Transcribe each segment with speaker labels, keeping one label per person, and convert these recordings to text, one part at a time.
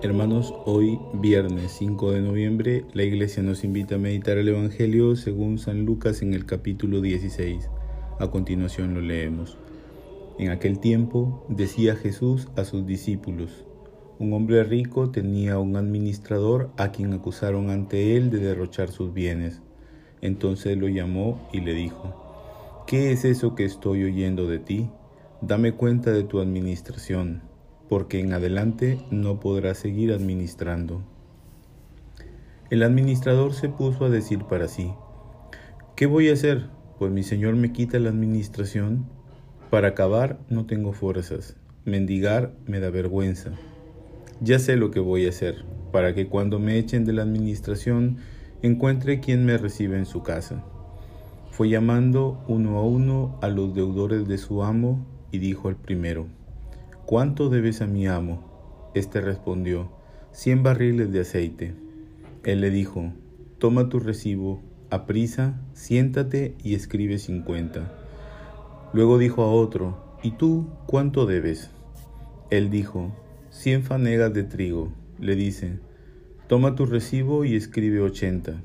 Speaker 1: Hermanos, hoy viernes 5 de noviembre la iglesia nos invita a meditar el Evangelio según San Lucas en el capítulo 16. A continuación lo leemos. En aquel tiempo decía Jesús a sus discípulos, un hombre rico tenía un administrador a quien acusaron ante él de derrochar sus bienes. Entonces lo llamó y le dijo, ¿qué es eso que estoy oyendo de ti? Dame cuenta de tu administración porque en adelante no podrá seguir administrando. El administrador se puso a decir para sí, ¿qué voy a hacer? Pues mi señor me quita la administración. Para acabar no tengo fuerzas, mendigar me da vergüenza. Ya sé lo que voy a hacer, para que cuando me echen de la administración encuentre quien me reciba en su casa. Fue llamando uno a uno a los deudores de su amo y dijo al primero, ¿Cuánto debes a mi amo? Este respondió, cien barriles de aceite. Él le dijo, toma tu recibo, aprisa, siéntate y escribe cincuenta. Luego dijo a otro, ¿y tú cuánto debes? Él dijo, cien fanegas de trigo. Le dice, toma tu recibo y escribe ochenta.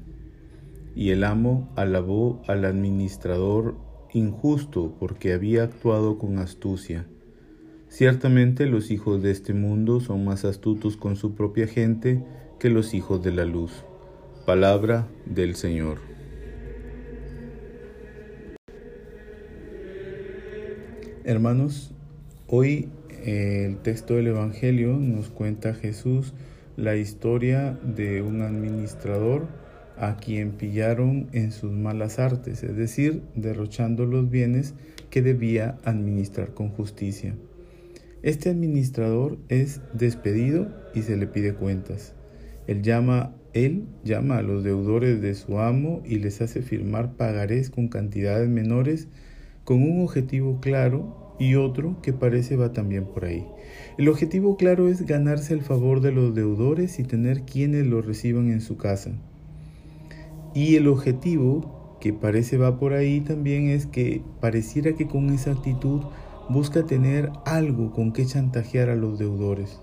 Speaker 1: Y el amo alabó al administrador injusto porque había actuado con astucia. Ciertamente los hijos de este mundo son más astutos con su propia gente que los hijos de la luz. Palabra del Señor. Hermanos, hoy eh, el texto del Evangelio nos cuenta Jesús la historia de un administrador a quien pillaron en sus malas artes, es decir, derrochando los bienes que debía administrar con justicia. Este administrador es despedido y se le pide cuentas. Él llama, él llama a los deudores de su amo y les hace firmar pagarés con cantidades menores con un objetivo claro y otro que parece va también por ahí. El objetivo claro es ganarse el favor de los deudores y tener quienes lo reciban en su casa. Y el objetivo que parece va por ahí también es que pareciera que con esa actitud busca tener algo con que chantajear a los deudores.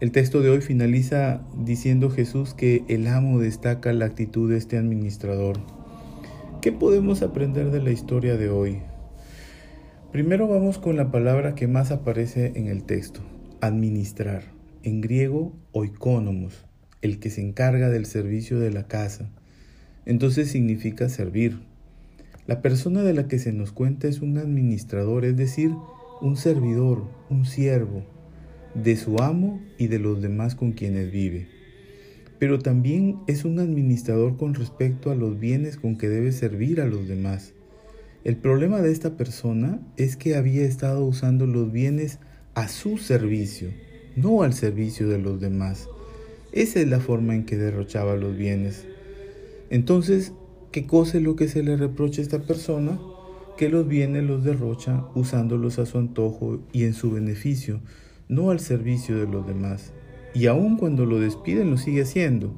Speaker 1: El texto de hoy finaliza diciendo Jesús que el amo destaca la actitud de este administrador. ¿Qué podemos aprender de la historia de hoy? Primero vamos con la palabra que más aparece en el texto, administrar, en griego oikonomos, el que se encarga del servicio de la casa. Entonces significa servir. La persona de la que se nos cuenta es un administrador, es decir, un servidor, un siervo, de su amo y de los demás con quienes vive. Pero también es un administrador con respecto a los bienes con que debe servir a los demás. El problema de esta persona es que había estado usando los bienes a su servicio, no al servicio de los demás. Esa es la forma en que derrochaba los bienes. Entonces, ¿Qué cosa es lo que se le reprocha a esta persona? Que los bienes los derrocha usándolos a su antojo y en su beneficio, no al servicio de los demás. Y aun cuando lo despiden lo sigue haciendo.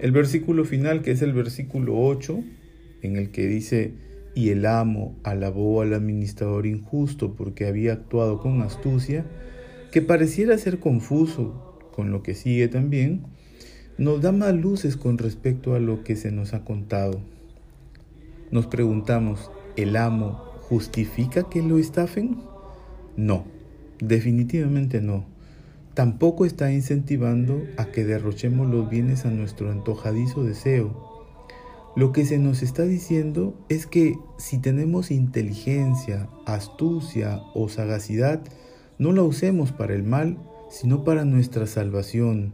Speaker 1: El versículo final, que es el versículo 8, en el que dice, y el amo alabó al administrador injusto porque había actuado con astucia, que pareciera ser confuso con lo que sigue también, nos da más luces con respecto a lo que se nos ha contado. Nos preguntamos, ¿el amo justifica que lo estafen? No, definitivamente no. Tampoco está incentivando a que derrochemos los bienes a nuestro antojadizo deseo. Lo que se nos está diciendo es que si tenemos inteligencia, astucia o sagacidad, no la usemos para el mal, sino para nuestra salvación,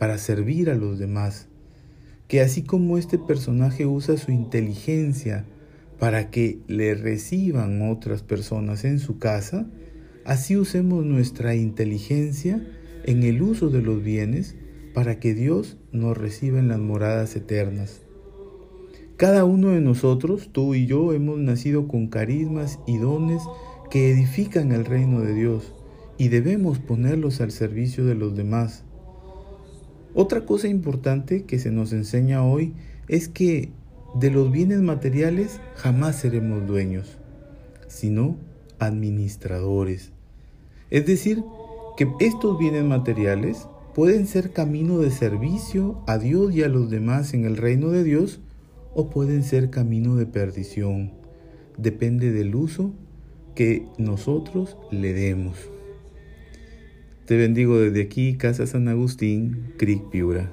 Speaker 1: para servir a los demás. Que así como este personaje usa su inteligencia para que le reciban otras personas en su casa, así usemos nuestra inteligencia en el uso de los bienes para que Dios nos reciba en las moradas eternas. Cada uno de nosotros, tú y yo, hemos nacido con carismas y dones que edifican el reino de Dios y debemos ponerlos al servicio de los demás. Otra cosa importante que se nos enseña hoy es que de los bienes materiales jamás seremos dueños, sino administradores. Es decir, que estos bienes materiales pueden ser camino de servicio a Dios y a los demás en el reino de Dios o pueden ser camino de perdición. Depende del uso que nosotros le demos. Te bendigo desde aquí, Casa San Agustín, Cric Piura.